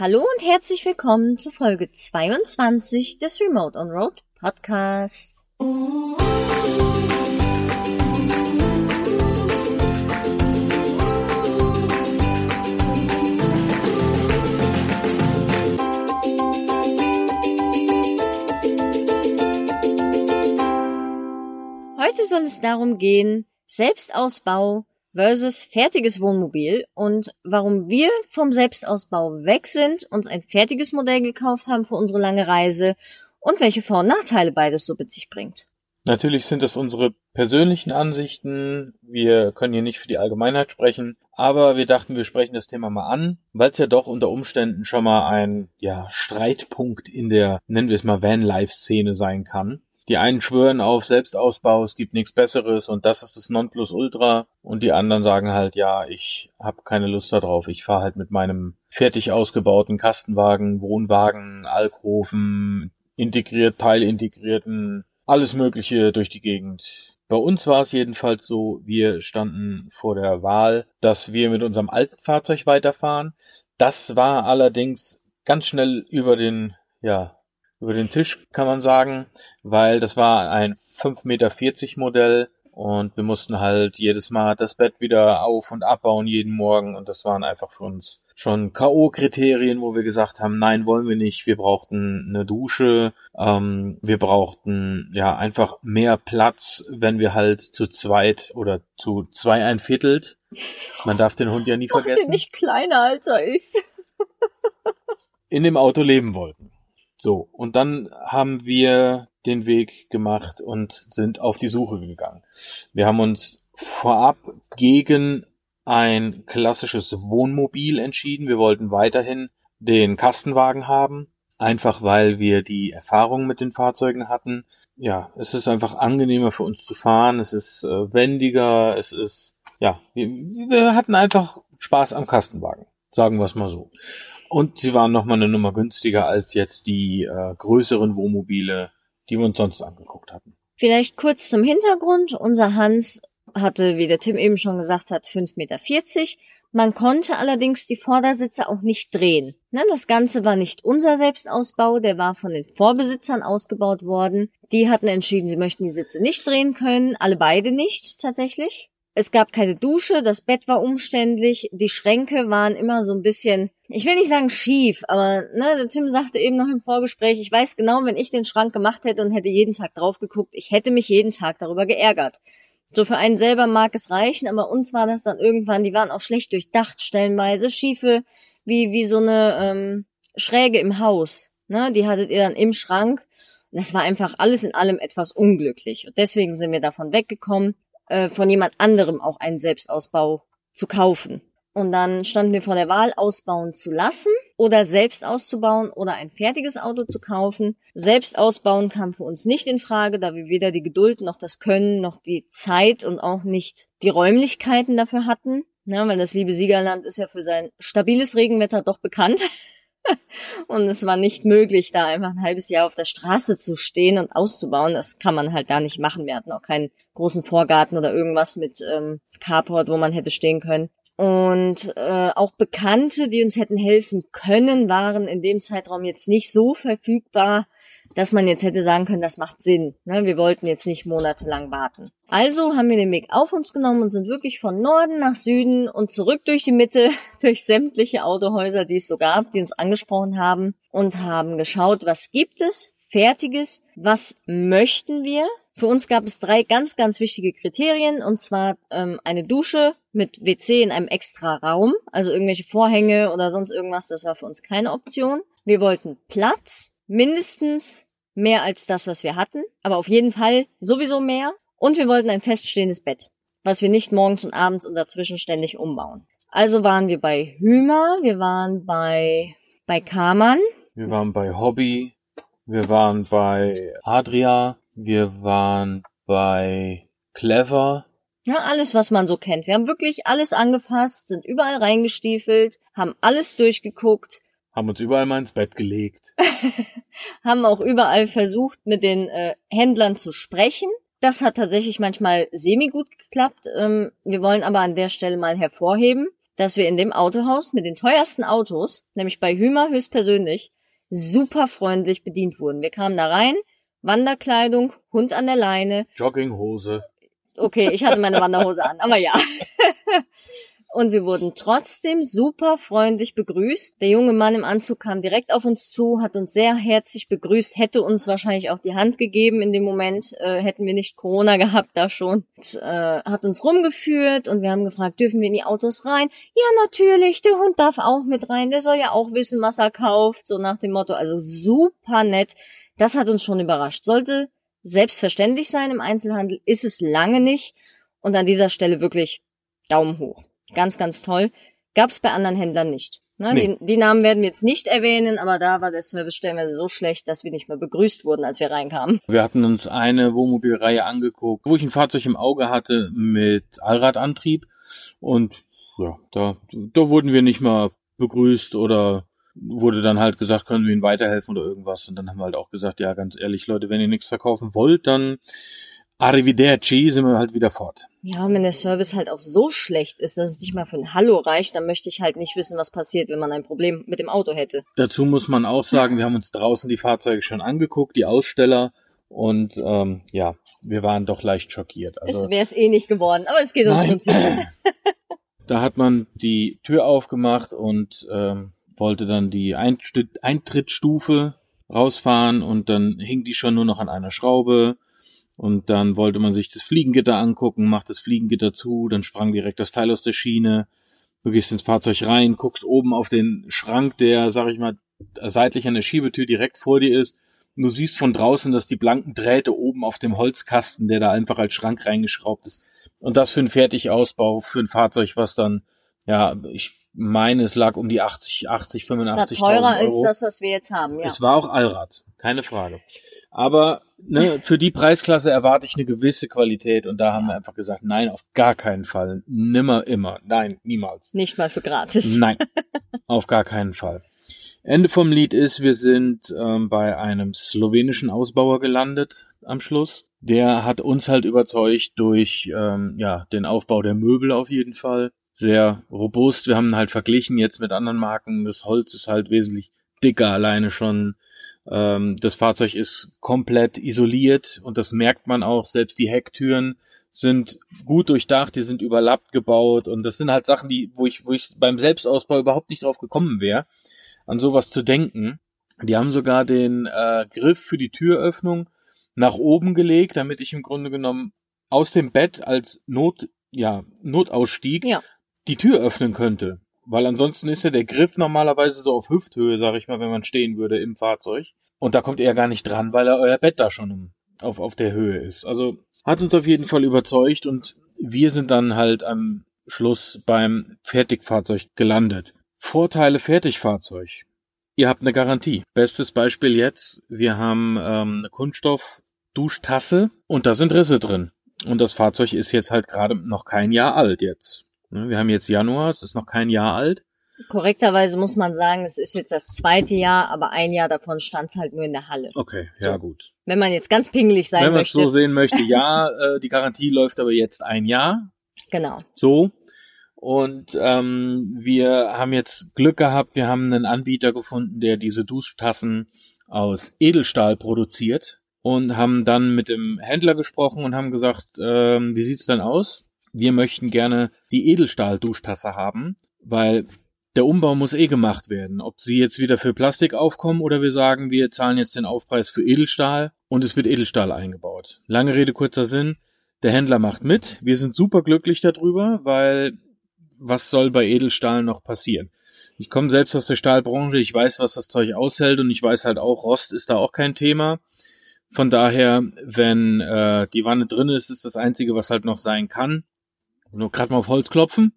Hallo und herzlich willkommen zu Folge 22 des Remote on Road Podcast. Heute soll es darum gehen, Selbstausbau versus fertiges Wohnmobil und warum wir vom Selbstausbau weg sind, uns ein fertiges Modell gekauft haben für unsere lange Reise und welche Vor- und Nachteile beides so mit sich bringt. Natürlich sind das unsere persönlichen Ansichten. Wir können hier nicht für die Allgemeinheit sprechen, aber wir dachten, wir sprechen das Thema mal an, weil es ja doch unter Umständen schon mal ein ja, Streitpunkt in der, nennen wir es mal, Van-Life-Szene sein kann. Die einen schwören auf Selbstausbau, es gibt nichts Besseres und das ist das Nonplusultra. Und die anderen sagen halt, ja, ich habe keine Lust darauf. Ich fahre halt mit meinem fertig ausgebauten Kastenwagen, Wohnwagen, Alkoven, integriert, teilintegrierten, alles Mögliche durch die Gegend. Bei uns war es jedenfalls so, wir standen vor der Wahl, dass wir mit unserem alten Fahrzeug weiterfahren. Das war allerdings ganz schnell über den, ja, über den Tisch, kann man sagen, weil das war ein 5,40 Meter Modell und wir mussten halt jedes Mal das Bett wieder auf und abbauen jeden Morgen und das waren einfach für uns schon K.O.-Kriterien, wo wir gesagt haben, nein, wollen wir nicht. Wir brauchten eine Dusche, ähm, wir brauchten ja einfach mehr Platz, wenn wir halt zu zweit oder zu zwei ein Viertelt. Man darf den Hund ja nie vergessen. den nicht kleiner als er ist. in dem Auto leben wollten. So, und dann haben wir den Weg gemacht und sind auf die Suche gegangen. Wir haben uns vorab gegen ein klassisches Wohnmobil entschieden. Wir wollten weiterhin den Kastenwagen haben, einfach weil wir die Erfahrung mit den Fahrzeugen hatten. Ja, es ist einfach angenehmer für uns zu fahren, es ist äh, wendiger, es ist, ja, wir, wir hatten einfach Spaß am Kastenwagen, sagen wir es mal so. Und sie waren nochmal eine Nummer günstiger als jetzt die äh, größeren Wohnmobile, die wir uns sonst angeguckt hatten. Vielleicht kurz zum Hintergrund. Unser Hans hatte, wie der Tim eben schon gesagt hat, 5,40 Meter. Man konnte allerdings die Vordersitze auch nicht drehen. Ne, das Ganze war nicht unser Selbstausbau, der war von den Vorbesitzern ausgebaut worden. Die hatten entschieden, sie möchten die Sitze nicht drehen können, alle beide nicht tatsächlich. Es gab keine Dusche, das Bett war umständlich, die Schränke waren immer so ein bisschen, ich will nicht sagen schief, aber ne, der Tim sagte eben noch im Vorgespräch, ich weiß genau, wenn ich den Schrank gemacht hätte und hätte jeden Tag drauf geguckt, ich hätte mich jeden Tag darüber geärgert. So für einen selber mag es reichen, aber uns war das dann irgendwann, die waren auch schlecht durchdacht, stellenweise schiefe, wie, wie so eine ähm, Schräge im Haus. Ne? Die hattet ihr dann im Schrank. Das war einfach alles in allem etwas unglücklich. Und deswegen sind wir davon weggekommen, äh, von jemand anderem auch einen Selbstausbau zu kaufen. Und dann standen wir vor der Wahl, ausbauen zu lassen oder selbst auszubauen oder ein fertiges Auto zu kaufen. Selbst ausbauen kam für uns nicht in Frage, da wir weder die Geduld noch das Können noch die Zeit und auch nicht die Räumlichkeiten dafür hatten. Ja, weil das liebe Siegerland ist ja für sein stabiles Regenwetter doch bekannt. und es war nicht möglich, da einfach ein halbes Jahr auf der Straße zu stehen und auszubauen. Das kann man halt da nicht machen. Wir hatten auch keinen großen Vorgarten oder irgendwas mit ähm, Carport, wo man hätte stehen können. Und äh, auch Bekannte, die uns hätten helfen können, waren in dem Zeitraum jetzt nicht so verfügbar, dass man jetzt hätte sagen können, das macht Sinn. Ne? Wir wollten jetzt nicht monatelang warten. Also haben wir den Weg auf uns genommen und sind wirklich von Norden nach Süden und zurück durch die Mitte, durch sämtliche Autohäuser, die es so gab, die uns angesprochen haben und haben geschaut, was gibt es, fertiges, was möchten wir. Für uns gab es drei ganz, ganz wichtige Kriterien, und zwar ähm, eine Dusche mit WC in einem extra Raum, also irgendwelche Vorhänge oder sonst irgendwas, das war für uns keine Option. Wir wollten Platz, mindestens mehr als das, was wir hatten, aber auf jeden Fall sowieso mehr. Und wir wollten ein feststehendes Bett, was wir nicht morgens und abends und dazwischen ständig umbauen. Also waren wir bei Hümer, wir waren bei, bei Kamann. Wir waren bei Hobby, wir waren bei Adria, wir waren bei Clever. Ja, alles, was man so kennt. Wir haben wirklich alles angefasst, sind überall reingestiefelt, haben alles durchgeguckt, haben uns überall mal ins Bett gelegt. haben auch überall versucht, mit den äh, Händlern zu sprechen. Das hat tatsächlich manchmal semi gut geklappt. Ähm, wir wollen aber an der Stelle mal hervorheben, dass wir in dem Autohaus mit den teuersten Autos, nämlich bei Hümer höchstpersönlich, super freundlich bedient wurden. Wir kamen da rein, Wanderkleidung, Hund an der Leine. Jogginghose. Okay, ich hatte meine Wanderhose an, aber ja. Und wir wurden trotzdem super freundlich begrüßt. Der junge Mann im Anzug kam direkt auf uns zu, hat uns sehr herzlich begrüßt, hätte uns wahrscheinlich auch die Hand gegeben in dem Moment, äh, hätten wir nicht Corona gehabt da schon. Und, äh, hat uns rumgeführt und wir haben gefragt, dürfen wir in die Autos rein? Ja, natürlich, der Hund darf auch mit rein, der soll ja auch wissen, was er kauft, so nach dem Motto. Also super nett. Das hat uns schon überrascht. Sollte selbstverständlich sein im Einzelhandel, ist es lange nicht. Und an dieser Stelle wirklich Daumen hoch. Ganz, ganz toll. Gab's bei anderen Händlern nicht. Ne? Nee. Die, die Namen werden wir jetzt nicht erwähnen, aber da war der Service stellenweise so schlecht, dass wir nicht mehr begrüßt wurden, als wir reinkamen. Wir hatten uns eine Wohnmobilreihe angeguckt, wo ich ein Fahrzeug im Auge hatte mit Allradantrieb und ja, da, da wurden wir nicht mal begrüßt oder wurde dann halt gesagt, können wir ihnen weiterhelfen oder irgendwas und dann haben wir halt auch gesagt, ja, ganz ehrlich, Leute, wenn ihr nichts verkaufen wollt, dann Arrivederci sind wir halt wieder fort. Ja, und wenn der Service halt auch so schlecht ist, dass es nicht mal für ein Hallo reicht, dann möchte ich halt nicht wissen, was passiert, wenn man ein Problem mit dem Auto hätte. Dazu muss man auch sagen, wir haben uns draußen die Fahrzeuge schon angeguckt, die Aussteller und ähm, ja, wir waren doch leicht schockiert. Also, es wäre es eh nicht geworden, aber es geht ums Nein. Prinzip. Da hat man die Tür aufgemacht und ähm, wollte dann die Einst Eintrittsstufe rausfahren und dann hing die schon nur noch an einer Schraube und dann wollte man sich das Fliegengitter angucken, macht das Fliegengitter zu, dann sprang direkt das Teil aus der Schiene. Du gehst ins Fahrzeug rein, guckst oben auf den Schrank, der, sag ich mal, seitlich an der Schiebetür direkt vor dir ist. Und du siehst von draußen, dass die blanken Drähte oben auf dem Holzkasten, der da einfach als Schrank reingeschraubt ist. Und das für einen Fertigausbau, für ein Fahrzeug, was dann, ja, ich meine, es lag um die 80, 80, Es war 85 teurer als Euro. das, was wir jetzt haben, ja. Es war auch Allrad, keine Frage. Aber ne, für die Preisklasse erwarte ich eine gewisse Qualität und da haben wir einfach gesagt, nein, auf gar keinen Fall, nimmer, immer, nein, niemals. Nicht mal für gratis. Nein, auf gar keinen Fall. Ende vom Lied ist, wir sind ähm, bei einem slowenischen Ausbauer gelandet am Schluss. Der hat uns halt überzeugt durch ähm, ja den Aufbau der Möbel auf jeden Fall. Sehr robust. Wir haben halt verglichen jetzt mit anderen Marken. Das Holz ist halt wesentlich dicker alleine schon. Ähm, das Fahrzeug ist komplett isoliert und das merkt man auch. Selbst die Hecktüren sind gut durchdacht, die sind überlappt gebaut und das sind halt Sachen, die, wo ich, wo ich beim Selbstausbau überhaupt nicht drauf gekommen wäre, an sowas zu denken. Die haben sogar den äh, Griff für die Türöffnung nach oben gelegt, damit ich im Grunde genommen aus dem Bett als Not, ja, Notausstieg Ja. die Tür öffnen könnte. Weil ansonsten ist ja der Griff normalerweise so auf Hüfthöhe, sag ich mal, wenn man stehen würde im Fahrzeug. Und da kommt er gar nicht dran, weil er euer Bett da schon auf, auf der Höhe ist. Also hat uns auf jeden Fall überzeugt und wir sind dann halt am Schluss beim Fertigfahrzeug gelandet. Vorteile Fertigfahrzeug. Ihr habt eine Garantie. Bestes Beispiel jetzt, wir haben ähm, eine Kunststoff-Duschtasse und da sind Risse drin. Und das Fahrzeug ist jetzt halt gerade noch kein Jahr alt jetzt. Ne, Wir haben jetzt Januar, es ist noch kein Jahr alt. Korrekterweise muss man sagen, es ist jetzt das zweite Jahr, aber ein Jahr davon stand es halt nur in der Halle. Okay, ja So. gut. Wenn man jetzt ganz pingelig sein Wenn man es möchte. so sehen möchte, ja, äh, die Garantie läuft aber jetzt ein Jahr. genau. So. Und ähm, wir haben jetzt Glück gehabt, wir haben einen Anbieter gefunden, der diese Duschtassen aus Edelstahl produziert und haben dann mit dem Händler gesprochen und haben gesagt, ähm, wie sieht's denn aus? Wir möchten gerne die Edelstahl-Duschtasse haben, weil der Umbau muss eh gemacht werden. Ob sie jetzt wieder für Plastik aufkommen oder wir sagen, wir zahlen jetzt den Aufpreis für Edelstahl und es wird Edelstahl eingebaut. Lange Rede, kurzer Sinn. Der Händler macht mit. Wir sind super glücklich darüber, weil was soll bei Edelstahl noch passieren? Ich komme selbst aus der Stahlbranche, ich weiß, was das Zeug aushält und ich weiß halt auch, Rost ist da auch kein Thema. Von daher, wenn äh, die Wanne drin ist, ist das Einzige, was halt noch sein kann. Nur gerade mal auf Holz klopfen,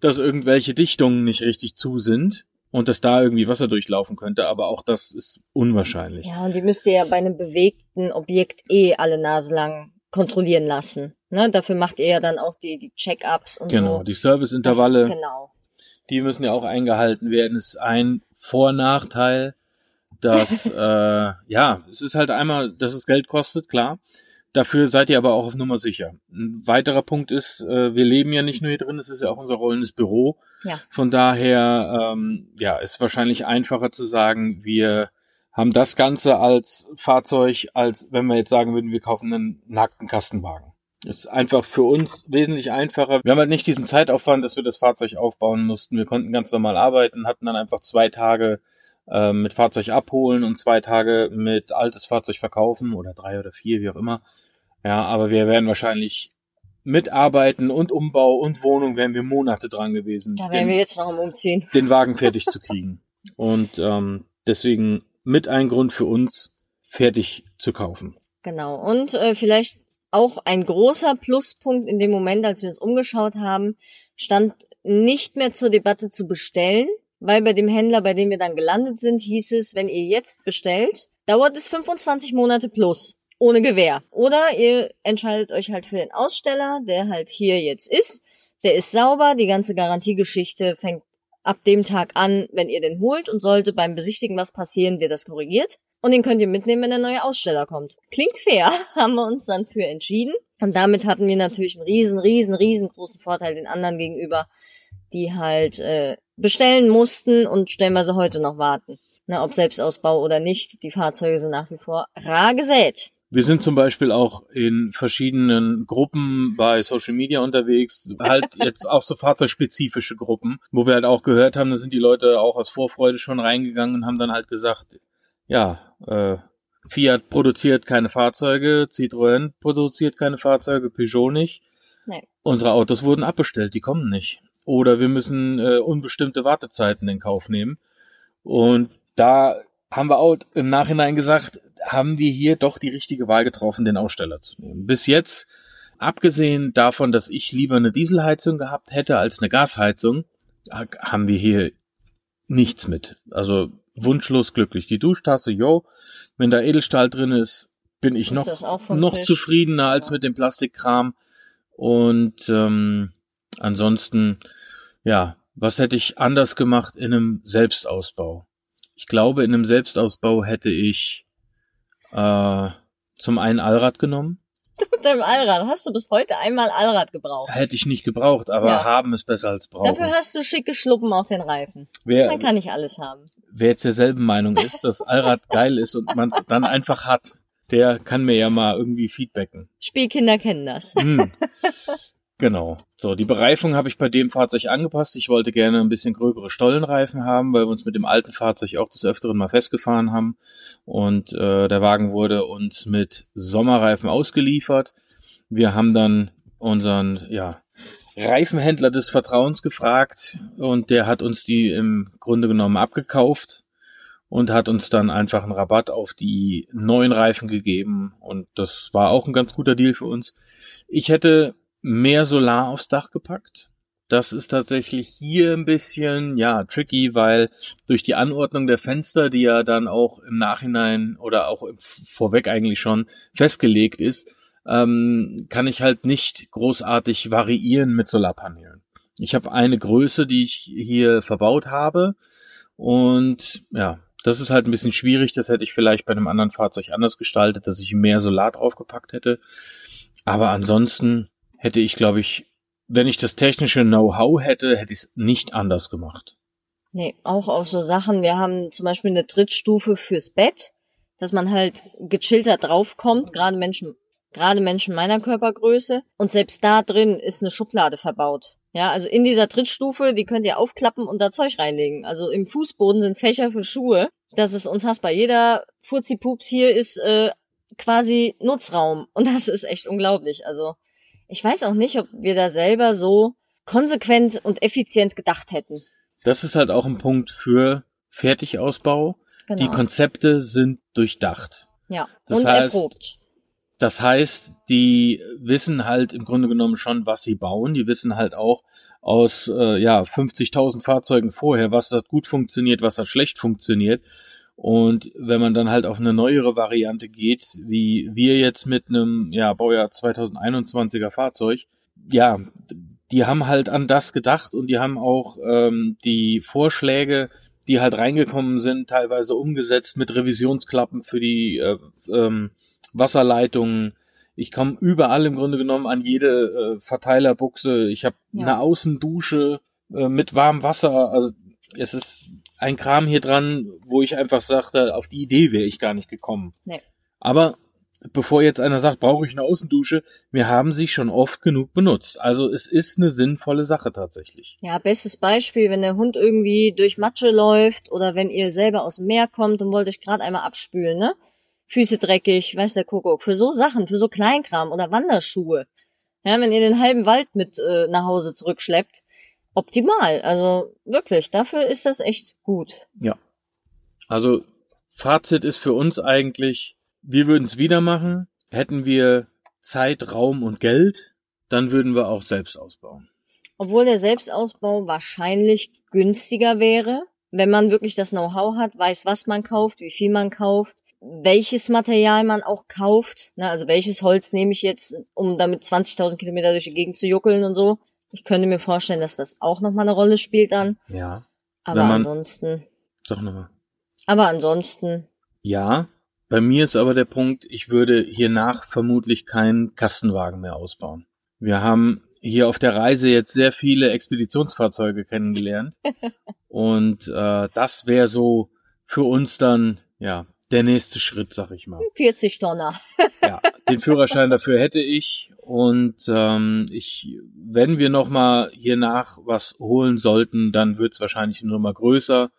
dass irgendwelche Dichtungen nicht richtig zu sind und dass da irgendwie Wasser durchlaufen könnte, aber auch das ist unwahrscheinlich. Ja, und die müsst ihr ja bei einem bewegten Objekt eh alle Nase lang kontrollilen lassen. Ne? Dafür macht ihr ja dann auch die, die Check-ups und Genau, so. die Das- Serviceintervalle. Genau. die müssen ja auch eingehalten werden. Ist ein Vor-Nachteil, dass äh, ja, es ist halt einmal, dass es Geld kostet, klar. Dafür seid ihr aber auch auf Nummer sicher. Ein weiterer Punkt ist, äh, wir leben ja nicht nur hier drin, es ist ja auch unser rollendes Büro. Ja. Von daher, ähm, ja, ist wahrscheinlich einfacher zu sagen, wir haben das Ganze als Fahrzeug, als wenn wir jetzt sagen würden, wir kaufen einen nackten Kastenwagen. Ist einfach für uns wesentlich einfacher. Wir haben halt nicht diesen Zeitaufwand, dass wir das Fahrzeug aufbauen mussten. Wir konnten ganz normal arbeiten, hatten dann einfach zwei Tage äh, mit Fahrzeug abholen und zwei Tage mit altes Fahrzeug verkaufen oder drei oder vier, wie auch immer. Ja, aber wir werden wahrscheinlich mitarbeiten und Umbau und Wohnung wären wir Monate dran gewesen. Da wären den, wir jetzt noch am Umziehen. den Wagen fertig zu kriegen. Und ähm, deswegen mit ein Grund für uns, fertig zu kaufen. Genau. Und äh, vielleicht auch ein großer Pluspunkt in dem Moment, als wir uns umgeschaut haben, stand nicht mehr zur Debatte zu bestellen, weil bei dem Händler, bei dem wir dann gelandet sind, hieß es, wenn ihr jetzt bestellt, dauert es 25 Monate plus ohne Gewähr. Oder ihr entscheidet euch halt für den Aussteller, der halt hier jetzt ist. Der ist sauber, die ganze Garantiegeschichte fängt ab dem Tag an, wenn ihr den holt und sollte beim Besichtigen was passieren, wird das korrigiert. Und den könnt ihr mitnehmen, wenn der neue Aussteller kommt. Klingt fair, haben wir uns dann für entschieden. Und damit hatten wir natürlich einen riesen, riesen, riesengroßen Vorteil den anderen gegenüber, die halt äh, bestellen mussten und stellenweise heute noch warten. Na, ob Selbstausbau oder nicht, die Fahrzeuge sind nach wie vor rar gesät. Wir sind zum Beispiel auch in verschiedenen Gruppen bei Social Media unterwegs, halt jetzt auch so fahrzeugspezifische Gruppen, wo wir halt auch gehört haben, da sind die Leute auch aus Vorfreude schon reingegangen und haben dann halt gesagt, ja, äh, Fiat produziert keine Fahrzeuge, Citroën produziert keine Fahrzeuge, Peugeot nicht. Nee. Unsere Autos wurden abbestellt, die kommen nicht. Oder wir müssen äh, unbestimmte Wartezeiten in Kauf nehmen. Und da haben wir auch im Nachhinein gesagt, haben wir hier doch die richtige Wahl getroffen, den Aussteller zu nehmen. Bis jetzt, abgesehen davon, dass ich lieber eine Dieselheizung gehabt hätte als eine Gasheizung, haben wir hier nichts mit. Also wunschlos glücklich. Die Duschtasse, yo, wenn da Edelstahl drin ist, bin ich Ist noch, noch Tisch? zufriedener als Ja. mit dem Plastikkram. Und ähm, ansonsten, ja, was hätte ich anders gemacht in einem Selbstausbau? Ich glaube, in einem Selbstausbau hätte ich äh, zum einen Allrad genommen. Du mit deinem Allrad. Hast du bis heute einmal Allrad gebraucht? Hätte ich nicht gebraucht, aber Ja. haben ist besser als brauchen. Dafür hast du schicke Schluppen auf den Reifen. Wer, Man kann nicht alles haben. wer jetzt derselben Meinung ist, dass Allrad geil ist und man es dann einfach hat, der kann mir ja mal irgendwie feedbacken. Spielkinder kennen das. Hm. Genau. So, die Bereifung habe ich bei dem Fahrzeug angepasst. Ich wollte gerne ein bisschen gröbere Stollenreifen haben, weil wir uns mit dem alten Fahrzeug auch des Öfteren mal festgefahren haben. Und äh, der Wagen wurde uns mit Sommerreifen ausgeliefert. Wir haben dann unseren ja, Reifenhändler des Vertrauens gefragt und der hat uns die im Grunde genommen abgekauft und hat uns dann einfach einen Rabatt auf die neuen Reifen gegeben und das war auch ein ganz guter Deal für uns. Ich hätte mehr Solar aufs Dach gepackt. Das ist tatsächlich hier ein bisschen, ja, tricky, weil durch die Anordnung der Fenster, die ja dann auch im Nachhinein oder auch vorweg eigentlich schon festgelegt ist, ähm, kann ich halt nicht großartig variieren mit Solarpanelen. Ich habe eine Größe, die ich hier verbaut habe und ja, das ist halt ein bisschen schwierig. Das hätte ich vielleicht bei einem anderen Fahrzeug anders gestaltet, dass ich mehr Solar draufgepackt hätte. Aber ansonsten hätte ich, glaube ich, wenn ich das technische Know-how hätte, hätte ich es nicht anders gemacht. Nee, auch auf so Sachen. Wir haben zum Beispiel eine Trittstufe fürs Bett, dass man halt gechillter draufkommt, gerade Menschen, gerade Menschen meiner Körpergröße. Und selbst da drin ist eine Schublade verbaut. Ja, also in dieser Trittstufe, die könnt ihr aufklappen und da Zeug reinlegen. Also im Fußboden sind Fächer für Schuhe. Das ist unfassbar. Jeder Furzi-Pups hier ist äh, quasi Nutzraum. Und das ist echt unglaublich. Also ich weiß auch nicht, ob wir da selber so konsequent und effizient gedacht hätten. Das ist halt auch ein Punkt für Fertigausbau. Genau. Die Konzepte sind durchdacht. Ja, Das und heißt- erprobt. Das heißt, die wissen halt im Grunde genommen schon, was sie bauen. Die wissen halt auch aus äh, ja 50.000 Fahrzeugen vorher, was hat gut funktioniert, was hat schlecht funktioniert. Und wenn man dann halt auf eine neuere Variante geht, wie wir jetzt mit einem ja Baujahr 2021er Fahrzeug, ja, die haben halt an das gedacht und die haben auch ähm, die Vorschläge, die halt reingekommen sind, teilweise umgesetzt mit Revisionsklappen für die äh, ähm, Wasserleitungen Ich komme überall im Grunde genommen an jede äh, Verteilerbuchse. Ich habe Ja. eine Außendusche äh, mit warmem Wasser. Also es ist ein Kram hier dran, wo ich einfach sagte, auf die Idee wäre ich gar nicht gekommen. Nee. Aber bevor jetzt einer sagt, brauche ich eine Außendusche, wir haben sie schon oft genug benutzt. Also es ist eine sinnvolle Sache tatsächlich. Ja, bestes Beispiel, wenn der Hund irgendwie durch Matsche läuft oder wenn ihr selber aus dem Meer kommt und wollt euch gerade einmal abspülen, ne? Füße dreckig, weiß der Kuckuck. Für so Sachen, für so Kleinkram oder Wanderschuhe. Ja, wenn ihr den halben Wald mit äh, nach Hause zurückschleppt, optimal. Also wirklich, dafür ist das echt gut. Also Fazit ist für uns eigentlich, wir würden es wieder machen. Hätten wir Zeit, Raum und Geld, dann würden wir auch selbst ausbauen. Obwohl der Selbstausbau wahrscheinlich günstiger wäre, wenn man wirklich das Know-how hat, weiß, was man kauft, wie viel man kauft, welches Material man auch kauft. Ne, also welches Holz nehme ich jetzt, um damit 20.000 Kilometer durch die Gegend zu juckeln und so. Ich könnte mir vorstellen, dass das auch nochmal eine Rolle spielt dann. Ja. Aber man- ansonsten, Sag nochmal. aber ansonsten, Ja. Bei mir ist aber der Punkt, ich würde hiernach vermutlich keinen Kastenwagen mehr ausbauen. Wir haben hier auf der Reise jetzt sehr viele Expeditionsfahrzeuge kennengelernt. und äh, das wäre so für uns dann, ja, der nächste Schritt, sag ich mal. 40 Tonner. Ja, den Führerschein dafür hätte ich und ähm, ich, wenn wir noch mal hier nach was holen sollten, dann wird's wahrscheinlich nur mal größer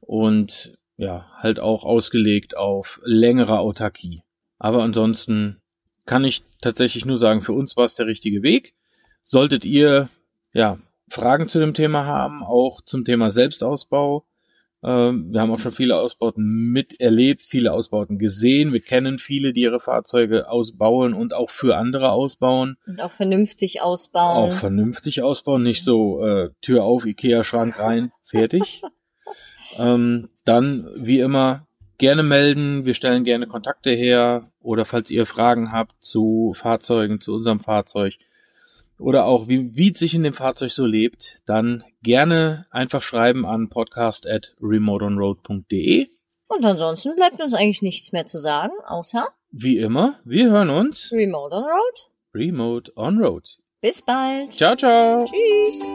und ja, halt auch ausgelegt auf längere Autarkie. Aber ansonsten kann ich tatsächlich nur sagen, für uns war es der richtige Weg. Solltet ihr ja Fragen zu dem Thema haben, auch zum Thema Selbstausbau, wir haben auch schon viele Ausbauten miterlebt, viele Ausbauten gesehen. Wir kennen viele, die ihre Fahrzeuge ausbauen und auch für andere ausbauen. Und auch vernünftig ausbauen. Auch vernünftig ausbauen, nicht so äh, Tür auf, Ikea-Schrank rein, fertig. ähm, dann, wie immer, gerne melden. Wir stellen gerne Kontakte her. Oder falls ihr Fragen habt zu Fahrzeugen, zu unserem Fahrzeug, oder auch wie, wie es sich in dem Fahrzeug so lebt, dann gerne einfach schreiben an podcast at remoteonroad.de. Und ansonsten bleibt uns eigentlich nichts mehr zu sagen, außer Wie immer, wir hören uns Remote on Road. remote on road. Bis bald. Ciao, ciao. Tschüss.